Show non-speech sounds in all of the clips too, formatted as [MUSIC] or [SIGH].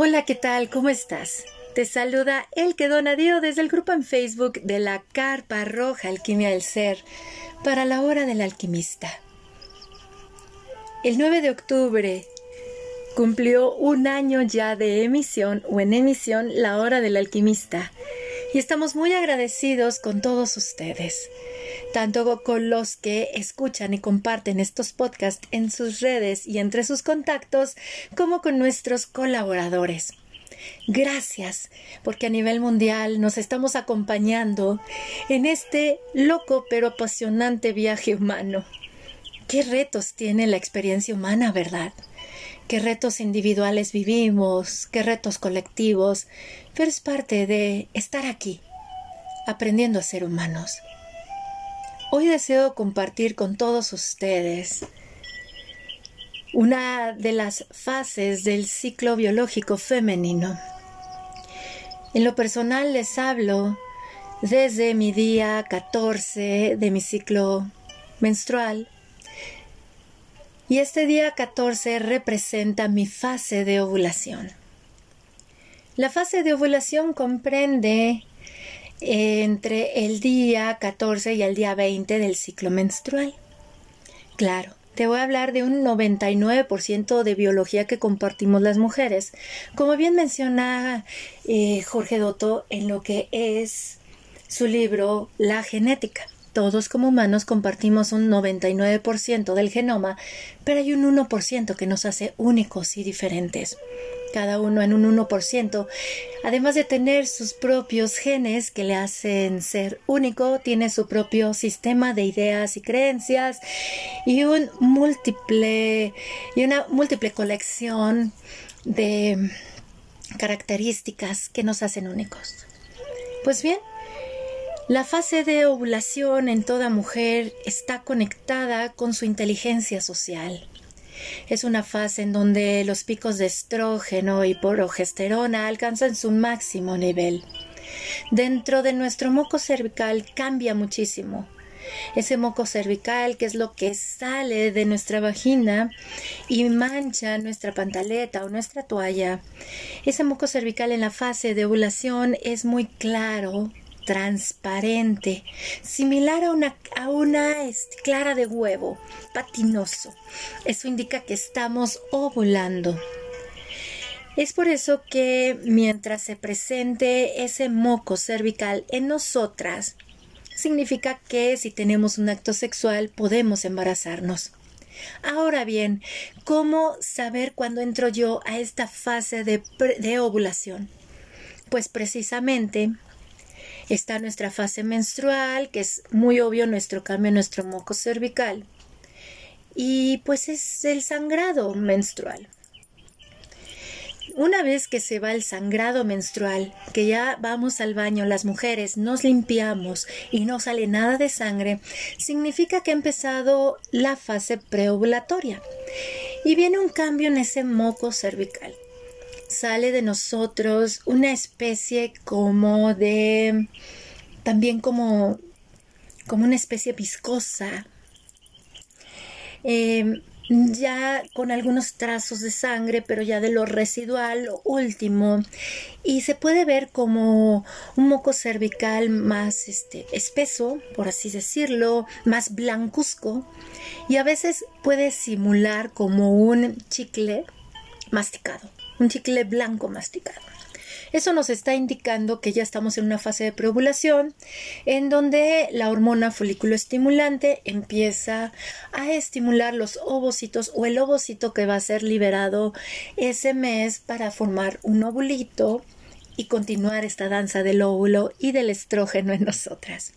Hola, ¿qué tal? ¿Cómo estás? Te saluda El que Donadío desde el grupo en Facebook de la Carpa Roja Alquimia del Ser para la hora del alquimista. El 9 de octubre cumplió un año ya de emisión o en emisión La Hora del Alquimista y estamos muy agradecidos con todos ustedes, tanto con los que escuchan y comparten estos podcasts en sus redes y entre sus contactos, como con nuestros colaboradores. Gracias, porque a nivel mundial nos estamos acompañando en este loco pero apasionante viaje humano. ¿Qué retos tiene la experiencia humana, verdad? ¿Qué retos individuales vivimos? ¿Qué retos colectivos? Pero es parte de estar aquí, aprendiendo a ser humanos. Hoy deseo compartir con todos ustedes una de las fases del ciclo biológico femenino. En lo personal les hablo desde mi día 14 de mi ciclo menstrual. Y este día 14 representa mi fase de ovulación. La fase de ovulación comprende entre el día 14 y el día 20 del ciclo menstrual. Claro, te voy a hablar de un 99% de biología que compartimos las mujeres. Como bien menciona eh, Jorge Dotto en lo que es su libro La genética. Todos como humanos compartimos un 99% del genoma, pero hay un 1% que nos hace únicos y diferentes cada uno en un 1%. Además de tener sus propios genes que le hacen ser único, tiene su propio sistema de ideas y creencias y un múltiple y una múltiple colección de características que nos hacen únicos. Pues bien, la fase de ovulación en toda mujer está conectada con su inteligencia social. Es una fase en donde los picos de estrógeno y progesterona alcanzan su máximo nivel. Dentro de nuestro moco cervical cambia muchísimo. Ese moco cervical, que es lo que sale de nuestra vagina y mancha nuestra pantaleta o nuestra toalla. Ese moco cervical en la fase de ovulación es muy claro, transparente, similar a una, a una este, clara de huevo, patinoso. Eso indica que estamos ovulando. Es por eso que mientras se presente ese moco cervical en nosotras, significa que si tenemos un acto sexual podemos embarazarnos. Ahora bien, ¿cómo saber cuándo entro yo a esta fase de, de ovulación? Pues precisamente Está nuestra fase menstrual, que es muy obvio nuestro cambio en nuestro moco cervical. Y pues es el sangrado menstrual. Una vez que se va el sangrado menstrual, que ya vamos al baño las mujeres, nos limpiamos y no sale nada de sangre, significa que ha empezado la fase preovulatoria y viene un cambio en ese moco cervical sale de nosotros una especie como de también como como una especie viscosa. Em, ya con algunos trazos de sangre, pero ya de lo residual, lo último, y se puede ver como un moco cervical más este, espeso, por así decirlo, más blancuzco, y a veces puede simular como un chicle masticado un chicle blanco masticado. Eso nos está indicando que ya estamos en una fase de preovulación en donde la hormona folículo estimulante empieza a estimular los ovocitos o el ovocito que va a ser liberado ese mes para formar un ovulito y continuar esta danza del óvulo y del estrógeno en nosotras.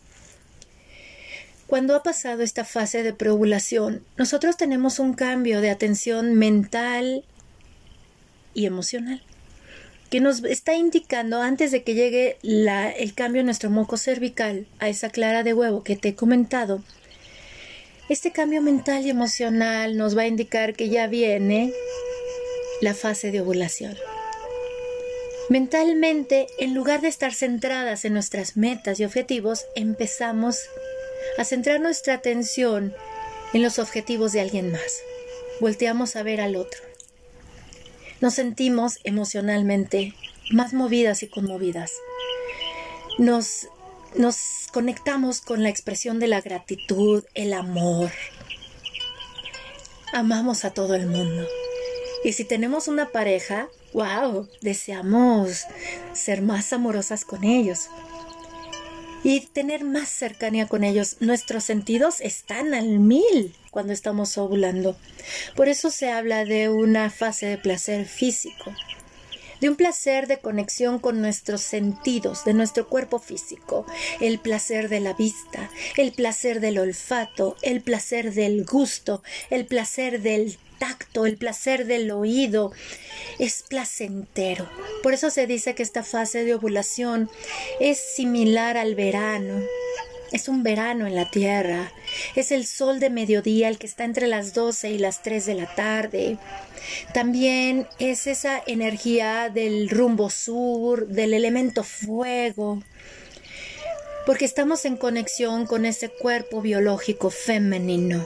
Cuando ha pasado esta fase de preovulación, nosotros tenemos un cambio de atención mental, y emocional que nos está indicando antes de que llegue el cambio en nuestro moco cervical a esa clara de huevo que te he comentado. Este cambio mental y emocional nos va a indicar que ya viene la fase de ovulación. Mentalmente, en lugar de estar centradas en nuestras metas y objetivos, empezamos a centrar nuestra atención en los objetivos de alguien más. Volteamos a ver al otro. Nos sentimos emocionalmente más movidas y conmovidas. Nos, nos conectamos con la expresión de la gratitud, el amor. Amamos a todo el mundo. Y si tenemos una pareja, wow, deseamos ser más amorosas con ellos y tener más cercanía con ellos. Nuestros sentidos están al mil cuando estamos ovulando. Por eso se habla de una fase de placer físico, de un placer de conexión con nuestros sentidos, de nuestro cuerpo físico, el placer de la vista, el placer del olfato, el placer del gusto, el placer del el placer del oído, es placentero. Por eso se dice que esta fase de ovulación es similar al verano. Es un verano en la Tierra. Es el sol de mediodía, el que está entre las 12 y las 3 de la tarde. También es esa energía del rumbo sur, del elemento fuego. Porque estamos en conexión con ese cuerpo biológico femenino.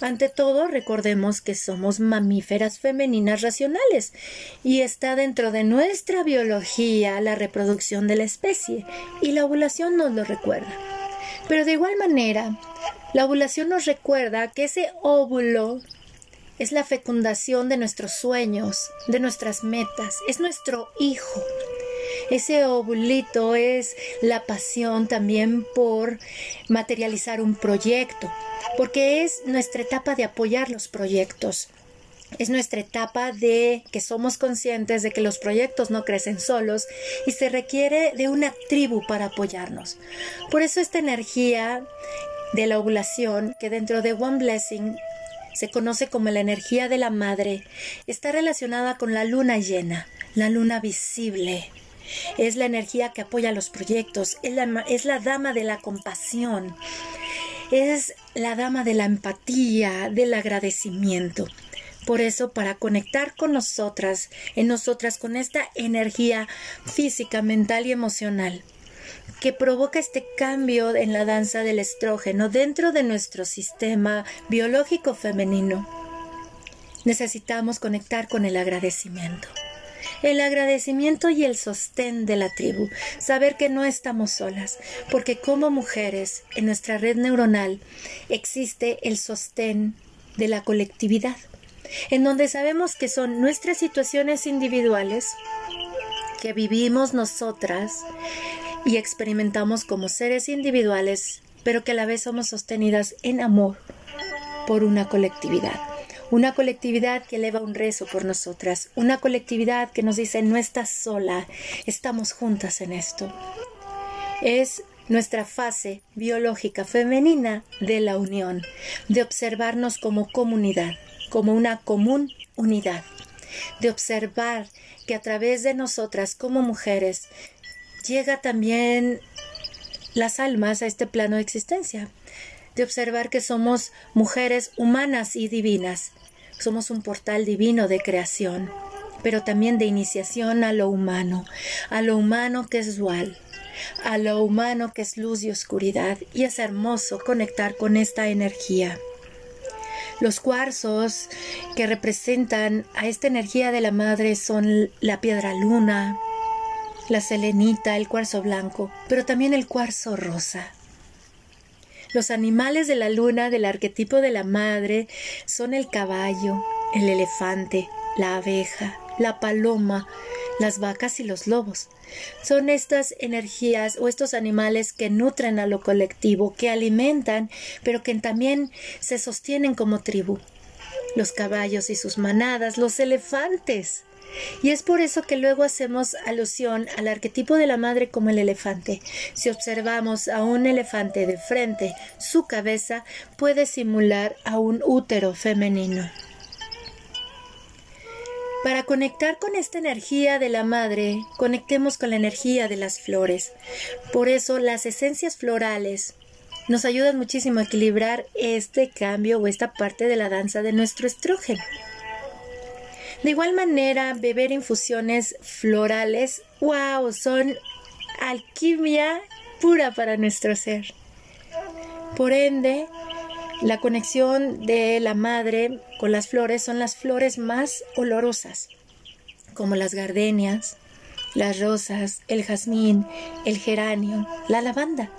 Ante todo, recordemos que somos mamíferas femeninas racionales y está dentro de nuestra biología la reproducción de la especie y la ovulación nos lo recuerda. Pero de igual manera, la ovulación nos recuerda que ese óvulo es la fecundación de nuestros sueños, de nuestras metas, es nuestro hijo. Ese ovulito es la pasión también por materializar un proyecto, porque es nuestra etapa de apoyar los proyectos. Es nuestra etapa de que somos conscientes de que los proyectos no crecen solos y se requiere de una tribu para apoyarnos. Por eso esta energía de la ovulación, que dentro de One Blessing se conoce como la energía de la madre, está relacionada con la luna llena, la luna visible. Es la energía que apoya los proyectos, es la, dama de la compasión, es la dama de la empatía, del agradecimiento. Por eso, para conectar con nosotras, en nosotras, con esta energía física, mental y emocional, que provoca este cambio en la danza del estrógeno dentro de nuestro sistema biológico femenino, necesitamos conectar con el agradecimiento el agradecimiento y el sostén de la tribu, saber que no estamos solas, porque como mujeres en nuestra red neuronal existe el sostén de la colectividad, en donde sabemos que son nuestras situaciones individuales que vivimos nosotras y experimentamos como seres individuales, pero que a la vez somos sostenidas en amor por una colectividad una colectividad que eleva un rezo por nosotras, una colectividad que nos dice no estás sola, estamos juntas en esto. Es nuestra fase biológica femenina de la unión, de observarnos como comunidad, como una común unidad, de observar que a través de nosotras como mujeres llega también las almas a este plano de existencia, de observar que somos mujeres humanas y divinas. Somos un portal divino de creación, pero también de iniciación a lo humano, a lo humano que es dual, a lo humano que es luz y oscuridad, y es hermoso conectar con esta energía. Los cuarzos que representan a esta energía de la madre son la piedra luna, la selenita, el cuarzo blanco, pero también el cuarzo rosa. Los animales de la luna del arquetipo de la madre son el caballo, el elefante, la abeja, la paloma, las vacas y los lobos. Son estas energías o estos animales que nutren a lo colectivo, que alimentan, pero que también se sostienen como tribu. Los caballos y sus manadas, los elefantes, y es por eso que luego hacemos alusión al arquetipo de la madre como el elefante. Si observamos a un elefante de frente, su cabeza puede simular a un útero femenino. Para conectar con esta energía de la madre, conectemos con la energía de las flores. Por eso las esencias florales nos ayudan muchísimo a equilibrar este cambio o esta parte de la danza de nuestro estrógeno. De igual manera, beber infusiones florales, wow, son alquimia pura para nuestro ser. Por ende, la conexión de la madre con las flores son las flores más olorosas, como las gardenias, las rosas, el jazmín, el geranio, la lavanda.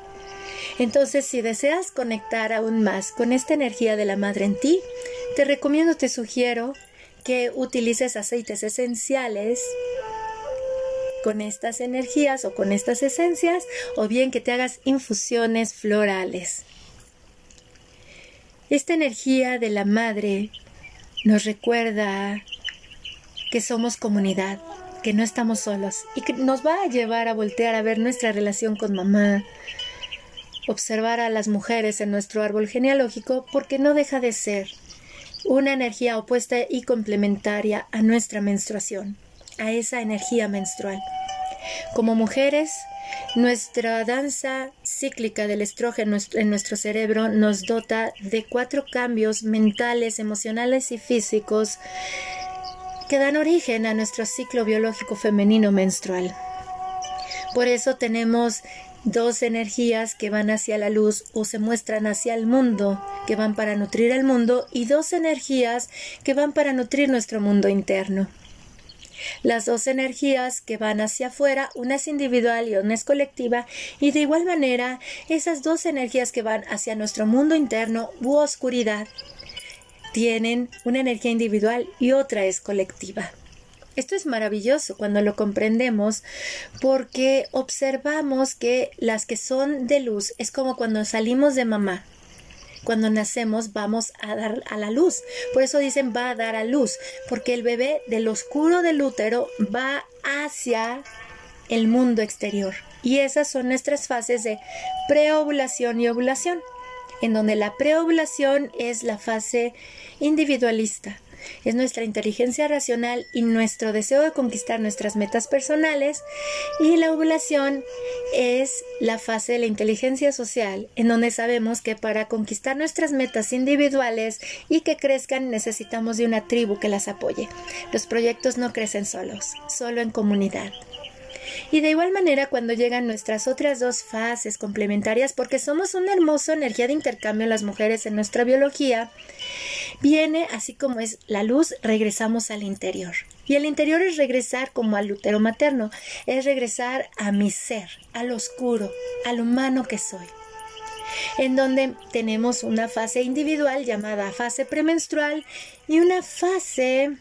Entonces, si deseas conectar aún más con esta energía de la madre en ti, te recomiendo, te sugiero que utilices aceites esenciales con estas energías o con estas esencias o bien que te hagas infusiones florales. Esta energía de la madre nos recuerda que somos comunidad, que no estamos solos y que nos va a llevar a voltear a ver nuestra relación con mamá, observar a las mujeres en nuestro árbol genealógico porque no deja de ser una energía opuesta y complementaria a nuestra menstruación, a esa energía menstrual. Como mujeres, nuestra danza cíclica del estrógeno en nuestro cerebro nos dota de cuatro cambios mentales, emocionales y físicos que dan origen a nuestro ciclo biológico femenino menstrual. Por eso tenemos dos energías que van hacia la luz o se muestran hacia el mundo, que van para nutrir el mundo, y dos energías que van para nutrir nuestro mundo interno. Las dos energías que van hacia afuera, una es individual y una es colectiva, y de igual manera, esas dos energías que van hacia nuestro mundo interno u oscuridad, tienen una energía individual y otra es colectiva. Esto es maravilloso cuando lo comprendemos porque observamos que las que son de luz es como cuando salimos de mamá. Cuando nacemos vamos a dar a la luz. Por eso dicen va a dar a luz, porque el bebé del oscuro del útero va hacia el mundo exterior. Y esas son nuestras fases de preovulación y ovulación, en donde la preovulación es la fase individualista, es nuestra inteligencia racional y nuestro deseo de conquistar nuestras metas personales y la ovulación es la fase de la inteligencia social en donde sabemos que para conquistar nuestras metas individuales y que crezcan necesitamos de una tribu que las apoye. Los proyectos no crecen solos, solo en comunidad. Y de igual manera cuando llegan nuestras otras dos fases complementarias, porque somos una hermosa energía de intercambio las mujeres en nuestra biología, viene así como es la luz, regresamos al interior. Y el interior es regresar como al útero materno, es regresar a mi ser, al oscuro, al humano que soy en donde tenemos una fase individual llamada fase premenstrual y una fase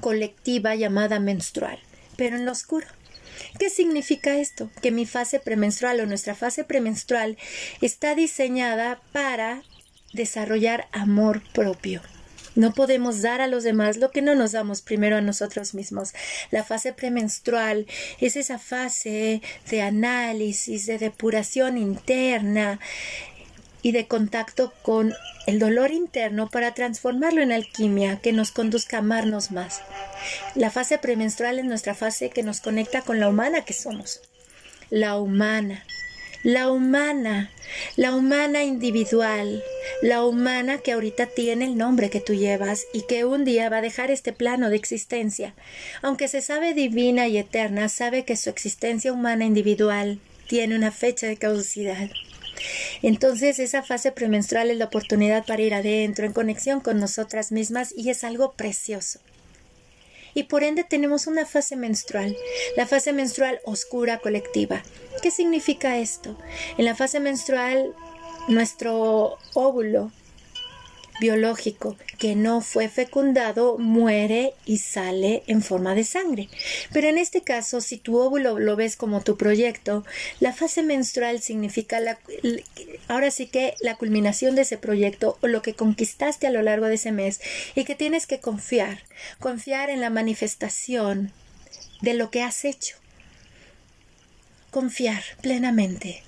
colectiva llamada menstrual, pero en lo oscuro. ¿Qué significa esto? Que mi fase premenstrual o nuestra fase premenstrual está diseñada para desarrollar amor propio. No podemos dar a los demás lo que no nos damos primero a nosotros mismos. La fase premenstrual es esa fase de análisis, de depuración interna y de contacto con el dolor interno para transformarlo en alquimia que nos conduzca a amarnos más. La fase premenstrual es nuestra fase que nos conecta con la humana que somos. La humana, la humana, la humana individual, la humana que ahorita tiene el nombre que tú llevas y que un día va a dejar este plano de existencia. Aunque se sabe divina y eterna, sabe que su existencia humana individual tiene una fecha de caducidad. Entonces esa fase premenstrual es la oportunidad para ir adentro, en conexión con nosotras mismas y es algo precioso. Y por ende tenemos una fase menstrual, la fase menstrual oscura colectiva. ¿Qué significa esto? En la fase menstrual nuestro óvulo biológico que no fue fecundado muere y sale en forma de sangre. Pero en este caso, si tu óvulo lo ves como tu proyecto, la fase menstrual significa ahora sí que la culminación de ese proyecto o lo que conquistaste a lo largo de ese mes y que tienes que confiar, confiar en la manifestación de lo que has hecho. Confiar plenamente.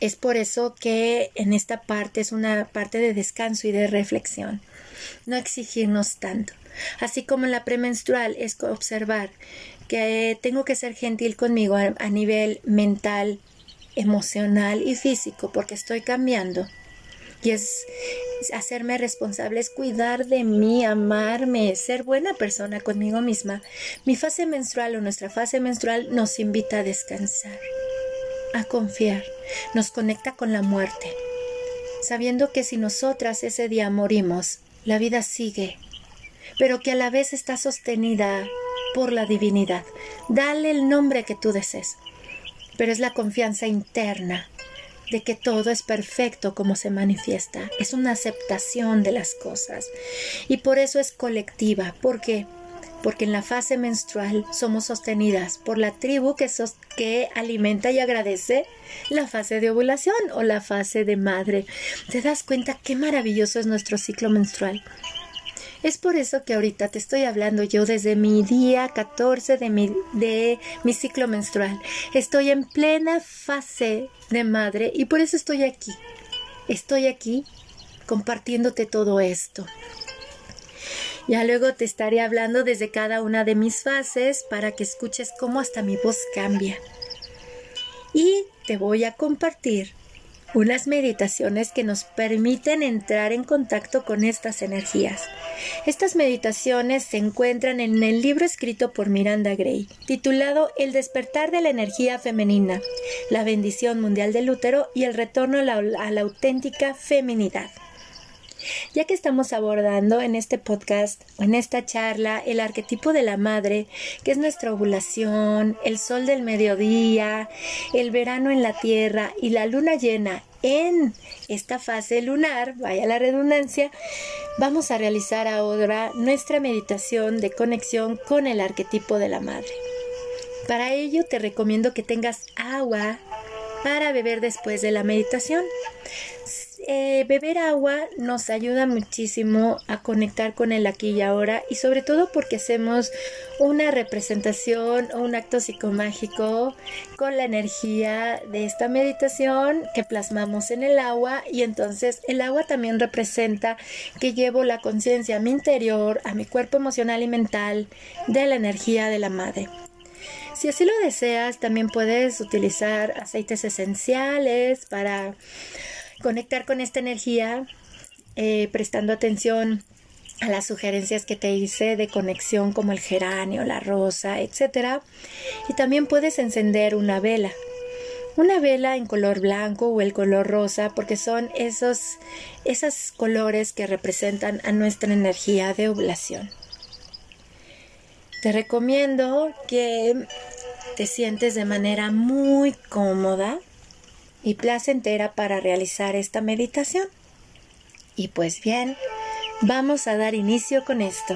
Es por eso que en esta parte es una parte de descanso y de reflexión. No exigirnos tanto. Así como en la premenstrual es observar que tengo que ser gentil conmigo a, nivel mental, emocional y físico porque estoy cambiando. y es hacerme responsable, es cuidar de mí, amarme, ser buena persona conmigo misma. Mi fase menstrual o nuestra fase menstrual nos invita a descansar, a confiar, nos conecta con la muerte, sabiendo que si nosotras ese día morimos, la vida sigue, pero que a la vez está sostenida por la divinidad. Dale el nombre que tú desees, pero es la confianza interna de que todo es perfecto como se manifiesta. Es una aceptación de las cosas. Y por eso es colectiva. ¿Por qué? Porque en la fase menstrual somos sostenidas por la tribu que, que alimenta y agradece la fase de ovulación o la fase de madre. ¿Te das cuenta qué maravilloso es nuestro ciclo menstrual? Es por eso que ahorita te estoy hablando yo desde mi día 14 de mi, de mi ciclo menstrual. Estoy en plena fase de madre y por eso estoy aquí. Estoy aquí compartiéndote todo esto. Ya luego te estaré hablando desde cada una de mis fases para que escuches cómo hasta mi voz cambia. Y te voy a compartir unas meditaciones que nos permiten entrar en contacto con estas energías. Estas meditaciones se encuentran en el libro escrito por Miranda Gray, titulado El despertar de la energía femenina, la bendición mundial del útero y el retorno a la, a la auténtica feminidad. Ya que estamos abordando en este podcast en esta charla el arquetipo de la madre, que es nuestra ovulación, el sol del mediodía, el verano en la tierra y la luna llena en esta fase lunar, vaya la redundancia, vamos a realizar ahora nuestra meditación de conexión con el arquetipo de la madre. Para ello te recomiendo que tengas agua para beber después de la meditación. Eh, beber agua nos ayuda muchísimo a conectar con el aquí y ahora y sobre todo porque hacemos una representación o un acto psicomágico con la energía de esta meditación que plasmamos en el agua y entonces el agua también representa que llevo la conciencia a mi interior, a mi cuerpo emocional y mental de la energía de la madre. Si así lo deseas, también puedes utilizar aceites esenciales para conectar con esta energía, eh, prestando atención a las sugerencias que te hice de conexión como el geranio, la rosa, etc. Y también puedes encender una vela. Una vela en color blanco o el color rosa porque son esos, esos colores que representan a nuestra energía de ovulación. Te recomiendo que te sientes de manera muy cómoda y placentera para realizar esta meditación. Y pues bien, vamos a dar inicio con esto.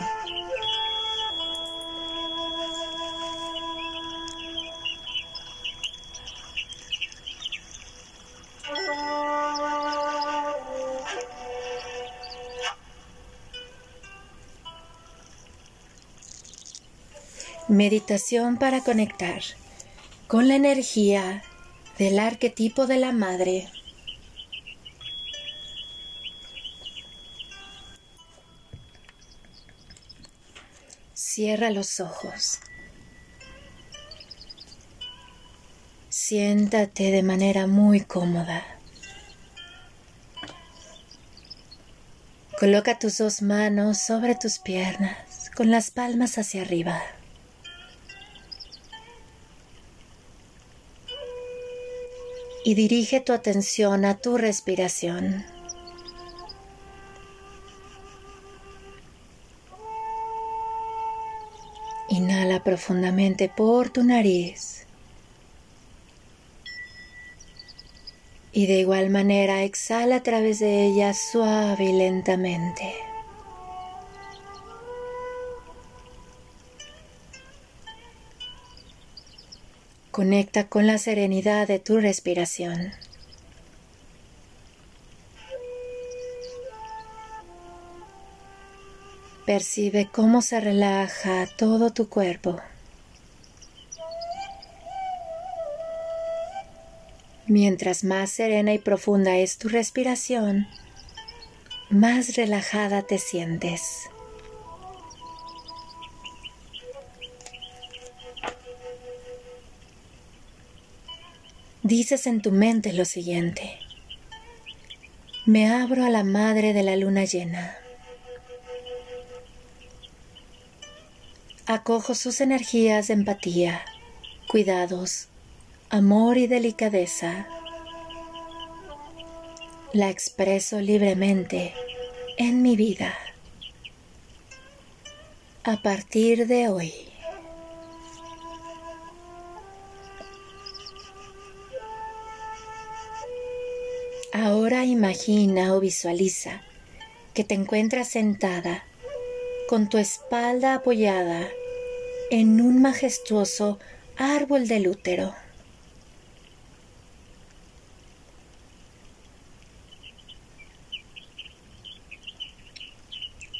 Meditación para conectar con la energía del arquetipo de la madre. Cierra los ojos. Siéntate de manera muy cómoda. Coloca tus dos manos sobre tus piernas con las palmas hacia arriba. Y dirige tu atención a tu respiración. Inhala profundamente por tu nariz. Y de igual manera exhala a través de ella suave y lentamente. Conecta con la serenidad de tu respiración. Percibe cómo se relaja todo tu cuerpo. Mientras más serena y profunda es tu respiración, más relajada te sientes. Dices en tu mente lo siguiente. me abro a la madre de la luna llena. Acojo sus energías de empatía, cuidados, amor y delicadeza. La expreso libremente en mi vida. A partir de hoy. Ahora imagina o visualiza que te encuentras sentada con tu espalda apoyada en un majestuoso árbol del útero.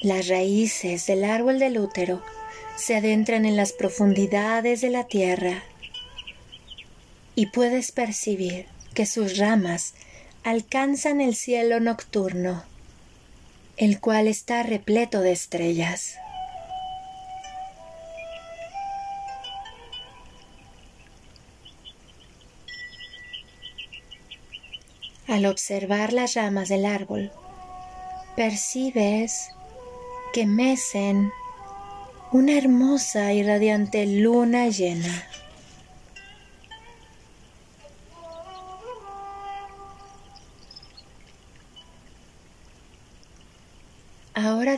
Las raíces del árbol del útero se adentran en las profundidades de la tierra y puedes percibir que sus ramas alcanzan el cielo nocturno, el cual está repleto de estrellas. Al observar las ramas del árbol, percibes que mecen una hermosa y radiante luna llena.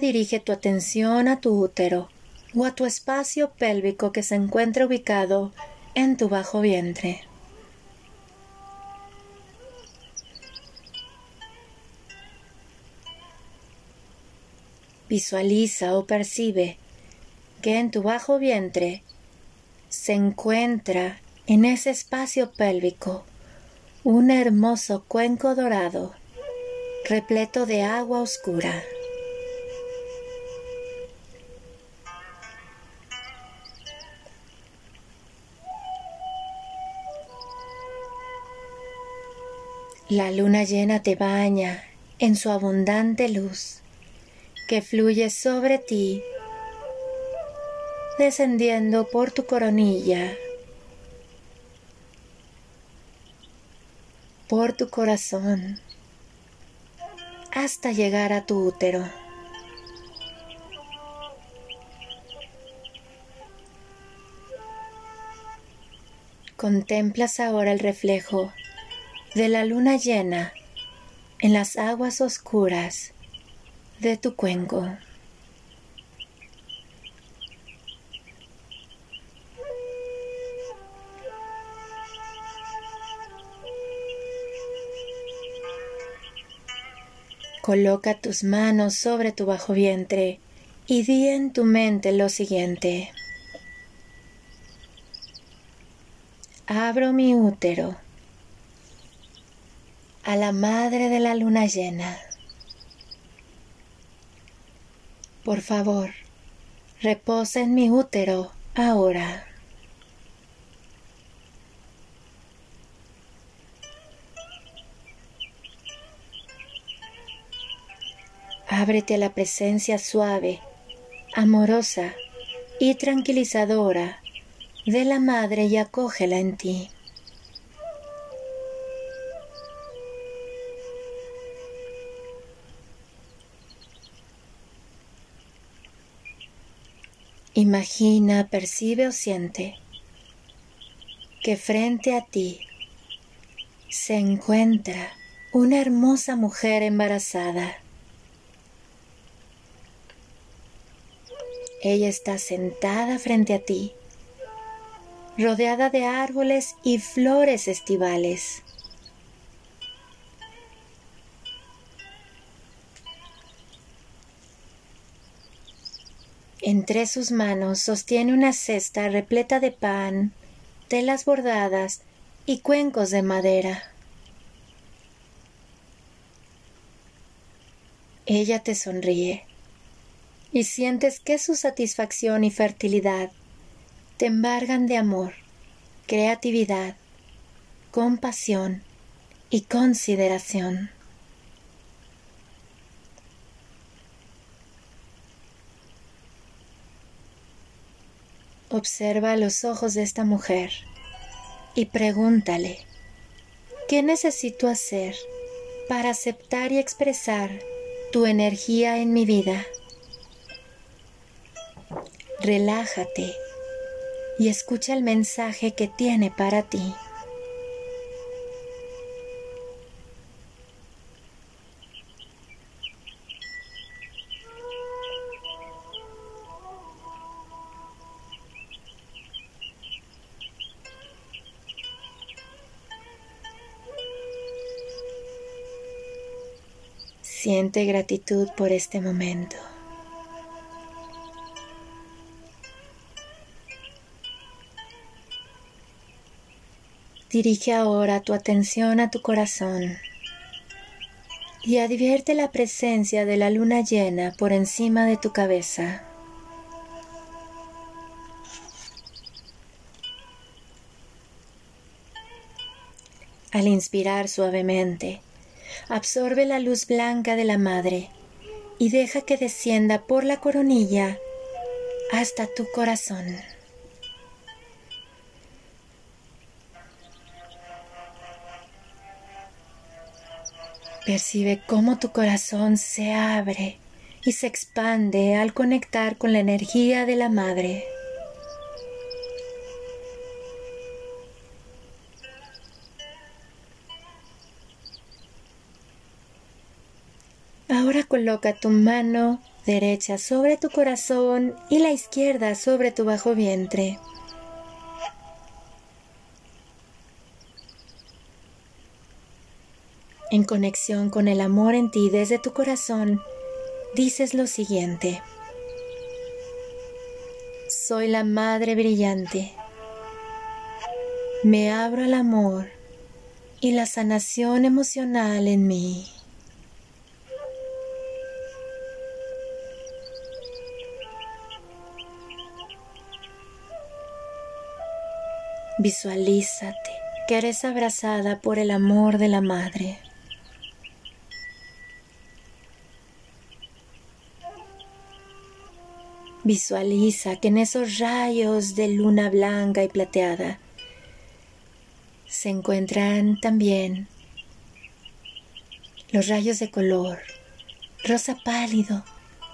Dirige tu atención a tu útero o a tu espacio pélvico que se encuentra ubicado en tu bajo vientre. Visualiza o percibe que en tu bajo vientre se encuentra en ese espacio pélvico un hermoso cuenco dorado repleto de agua oscura. La luna llena te baña en su abundante luz que fluye sobre ti, descendiendo por tu coronilla, por tu corazón, hasta llegar a tu útero. Contemplas ahora el reflejo de la luna llena en las aguas oscuras de tu cuenco. Coloca tus manos sobre tu bajo vientre y di en tu mente lo siguiente. Abro mi útero a la madre de la luna llena. Por favor, reposa en mi útero ahora. Ábrete a la presencia suave, amorosa y tranquilizadora de la Madre y acógela en ti. Imagina, percibe o siente que frente a ti se encuentra una hermosa mujer embarazada. Ella está sentada frente a ti, rodeada de árboles y flores estivales. Entre sus manos sostiene una cesta repleta de pan, telas bordadas y cuencos de madera. Ella te sonríe y sientes que su satisfacción y fertilidad te embargan de amor, creatividad, compasión y consideración. Observa los ojos de esta mujer y pregúntale, ¿qué necesito hacer para aceptar y expresar tu energía en mi vida. Relájate y escucha el mensaje que tiene para ti. Siente gratitud por este momento. Dirige ahora tu atención a tu corazón y advierte la presencia de la luna llena por encima de tu cabeza. Al inspirar suavemente, absorbe la luz blanca de la madre y deja que descienda por la coronilla hasta tu corazón. Percibe cómo tu corazón se abre y se expande al conectar con la energía de la madre. Coloca tu mano derecha sobre tu corazón y la izquierda sobre tu bajo vientre. En conexión con el amor en ti desde tu corazón, dices lo siguiente. Soy la Madre Brillante. Me abro al amor y la sanación emocional en mí. Visualízate que eres abrazada por el amor de la madre. Visualiza que en esos rayos de luna blanca y plateada se encuentran también los rayos de color rosa pálido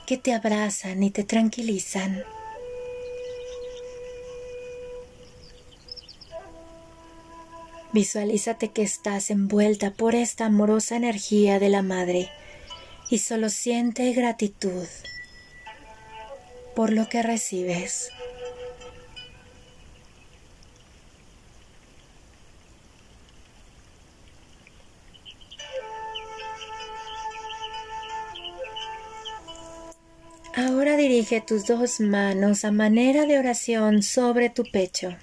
que te abrazan y te tranquilizan. Visualízate que estás envuelta por esta amorosa energía de la Madre y solo siente gratitud por lo que recibes. Ahora dirige tus dos manos a manera de oración sobre tu pecho.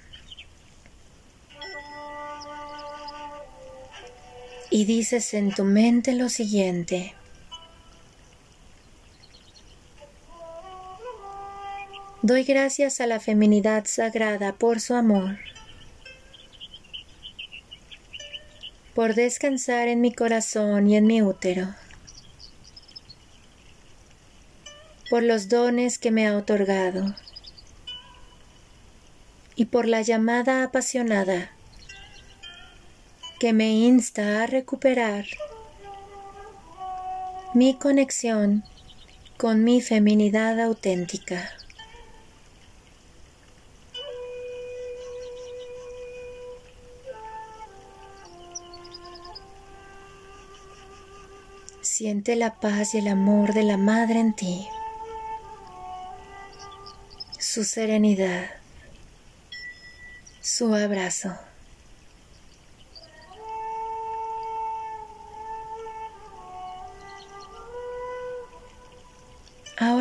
Y dices en tu mente lo siguiente. Doy gracias a la feminidad sagrada por su amor, por descansar en mi corazón y en mi útero, por los dones que me ha otorgado. Y por la llamada apasionada que me insta a recuperar mi conexión con mi feminidad auténtica. Siente la paz y el amor de la Madre en ti, su serenidad, su abrazo.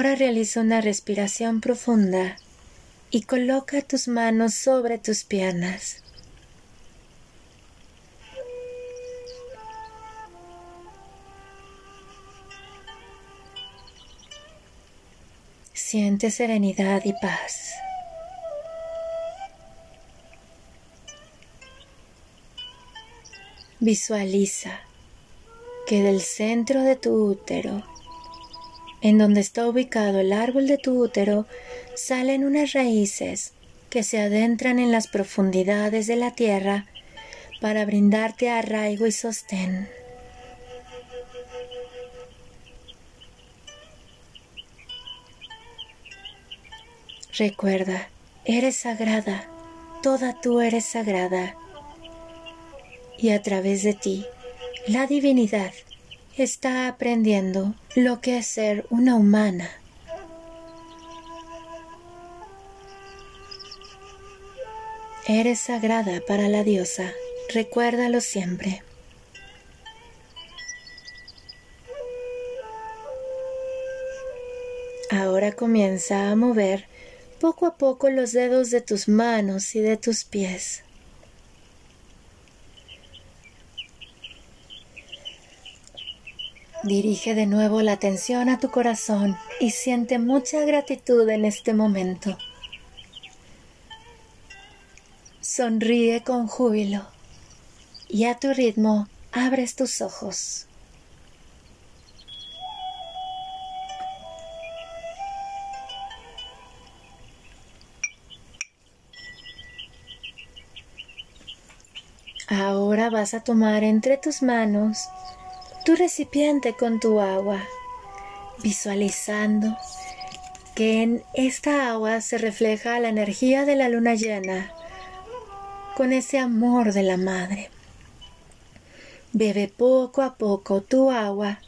Ahora realiza una respiración profunda y coloca tus manos sobre tus piernas. Siente serenidad y paz. Visualiza que del centro de tu útero en donde está ubicado el árbol de tu útero, salen unas raíces que se adentran en las profundidades de la tierra para brindarte arraigo y sostén. Recuerda, eres sagrada, toda tú eres sagrada. Y a través de ti, la divinidad está aprendiendo lo que es ser una humana. Eres sagrada para la diosa, recuérdalo siempre. Ahora comienza a mover poco a poco los dedos de tus manos y de tus pies. Dirige de nuevo la atención a tu corazón y siente mucha gratitud en este momento. Sonríe con júbilo y a tu ritmo abres tus ojos. Ahora vas a tomar entre tus manos tu recipiente con tu agua, visualizando que en esta agua se refleja la energía de la luna llena con ese amor de la madre. Bebe poco a poco tu agua,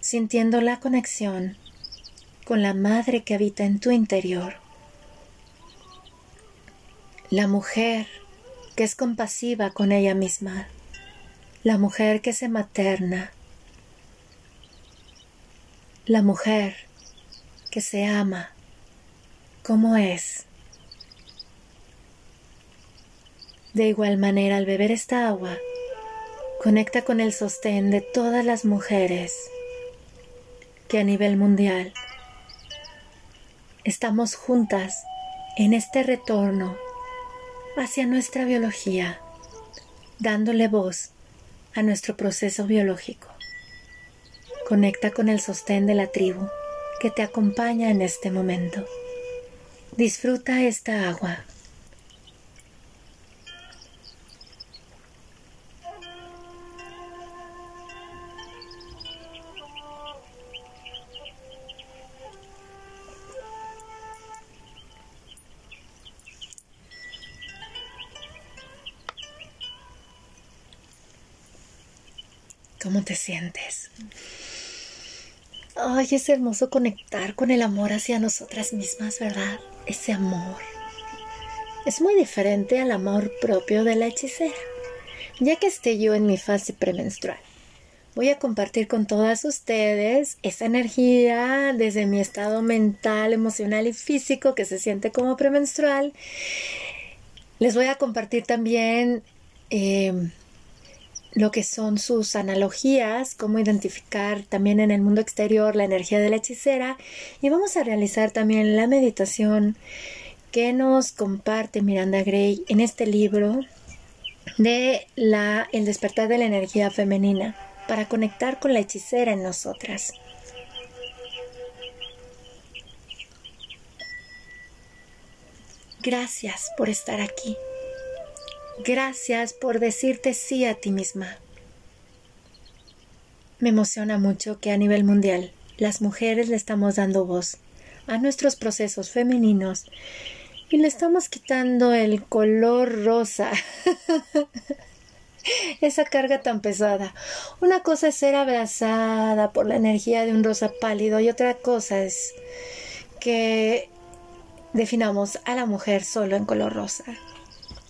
sintiendo la conexión con la madre que habita en tu interior. La mujer que es compasiva con ella misma, la mujer que se materna, la mujer que se ama como es. De igual manera, al beber esta agua, conecta con el sostén de todas las mujeres que a nivel mundial estamos juntas en este retorno hacia nuestra biología, dándole voz a nuestro proceso biológico. Conecta con el sostén de la tribu que te acompaña en este momento. Disfruta esta agua. ¿Cómo te sientes? Ay, es hermoso conectar con el amor hacia nosotras mismas, ¿verdad? Ese amor. Es muy diferente al amor propio de la hechicera. Ya que esté yo en mi fase premenstrual, voy a compartir con todas ustedes esa energía desde mi estado mental, emocional y físico que se siente como premenstrual. Les voy a compartir también eh, lo que son sus analogías, cómo identificar también en el mundo exterior la energía de la hechicera y vamos a realizar también la meditación que nos comparte Miranda Gray en este libro de la El despertar de la energía femenina para conectar con la hechicera en nosotras. Gracias por estar aquí. Gracias por decirte sí a ti misma. Me emociona mucho que a nivel mundial las mujeres le estamos dando voz a nuestros procesos femeninos y le estamos quitando el color rosa. [LAUGHS] Esa carga tan pesada. Una cosa es ser abrazada por la energía de un rosa pálido y otra cosa es que definamos a la mujer solo en color rosa.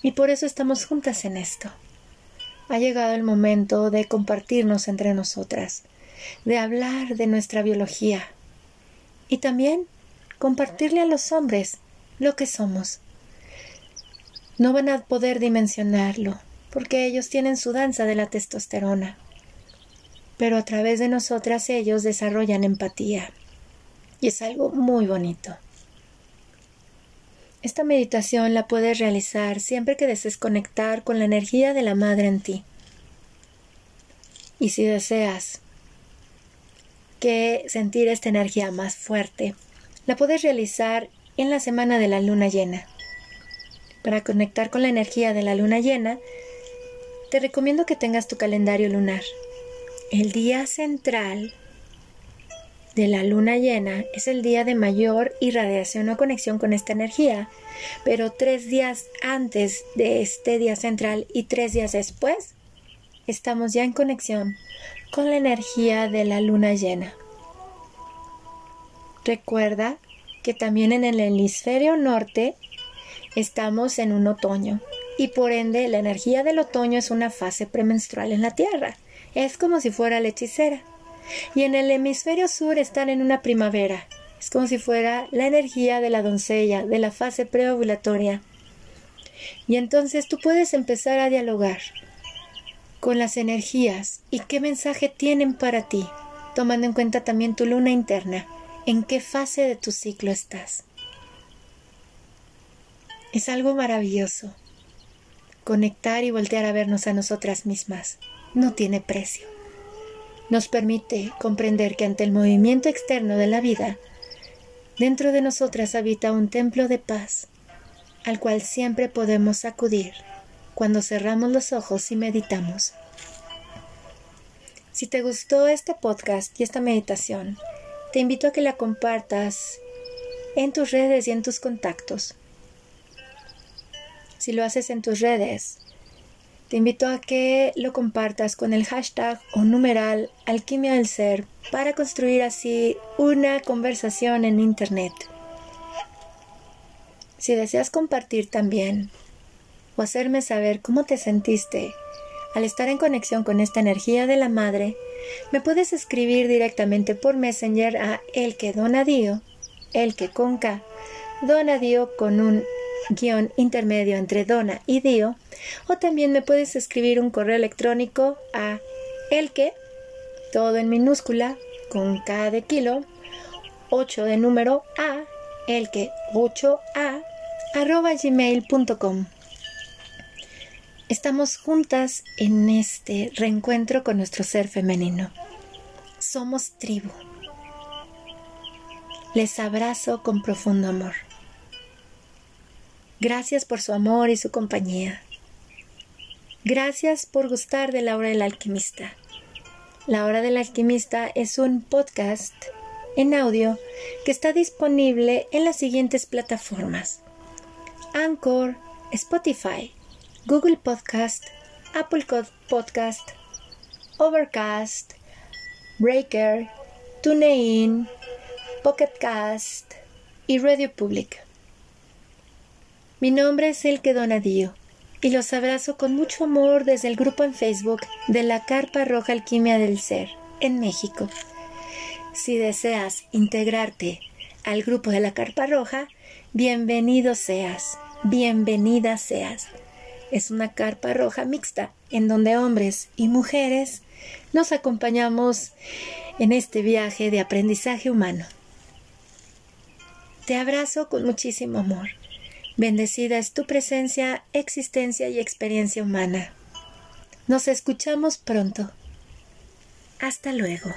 Y por eso estamos juntas en esto. Ha llegado el momento de compartirnos entre nosotras, de hablar de nuestra biología y también compartirle a los hombres lo que somos. No van a poder dimensionarlo, porque ellos tienen su danza de la testosterona. Pero a través de nosotras ellos desarrollan empatía. Y es algo muy bonito. Esta meditación la puedes realizar siempre que desees conectar con la energía de la madre en ti. Y si deseas que sentir esta energía más fuerte, la puedes realizar en la semana de la luna llena. Para conectar con la energía de la luna llena, te recomiendo que tengas tu calendario lunar. El día central de la luna llena es el día de mayor irradiación o conexión con esta energía, pero tres días antes de este día central y tres días después estamos ya en conexión con la energía de la luna llena. Recuerda que también en el hemisferio norte estamos en un otoño y por ende la energía del otoño es una fase premenstrual en la Tierra. Es como si fuera la hechicera. Y en el hemisferio sur están en una primavera. Es como si fuera la energía de la doncella, de la fase preovulatoria. Y entonces tú puedes empezar a dialogar con las energías y qué mensaje tienen para ti, tomando en cuenta también tu luna interna, en qué fase de tu ciclo estás. Es algo maravilloso. Conectar y voltear a vernos a nosotras mismas no tiene precio nos permite comprender que ante el movimiento externo de la vida, dentro de nosotras habita un templo de paz, al cual siempre podemos acudir cuando cerramos los ojos y meditamos. Si te gustó este podcast y esta meditación, te invito a que la compartas en tus redes y en tus contactos. Si lo haces en tus redes, te invito a que lo compartas con el hashtag o numeral Alquimia del Ser para construir así una conversación en Internet. Si deseas compartir también o hacerme saber cómo te sentiste al estar en conexión con esta energía de la madre, me puedes escribir directamente por Messenger a el que donadío, el que con K, donadío con un guion intermedio entre Dona y Dio, o también me puedes escribir un correo electrónico a el que, todo en minúscula, con K de kilo, 8 de número A, el que 8A, arroba gmail.com. Estamos juntas en este reencuentro con nuestro ser femenino. Somos tribu. Les abrazo con profundo amor. Gracias por su amor y su compañía. Gracias por gustar de la hora del alquimista. La hora del alquimista es un podcast en audio que está disponible en las siguientes plataformas. Anchor, Spotify, Google Podcast, Apple Podcast, Overcast, Breaker, TuneIn, Pocket Cast y Radio Public. Mi nombre es Elke Donadío y los abrazo con mucho amor desde el grupo en Facebook de la Carpa Roja Alquimia del Ser en México. Si deseas integrarte al grupo de la Carpa Roja, bienvenido seas, bienvenida seas. Es una carpa roja mixta en donde hombres y mujeres nos acompañamos en este viaje de aprendizaje humano. Te abrazo con muchísimo amor. Bendecida es tu presencia, existencia y experiencia humana. Nos escuchamos pronto. Hasta luego.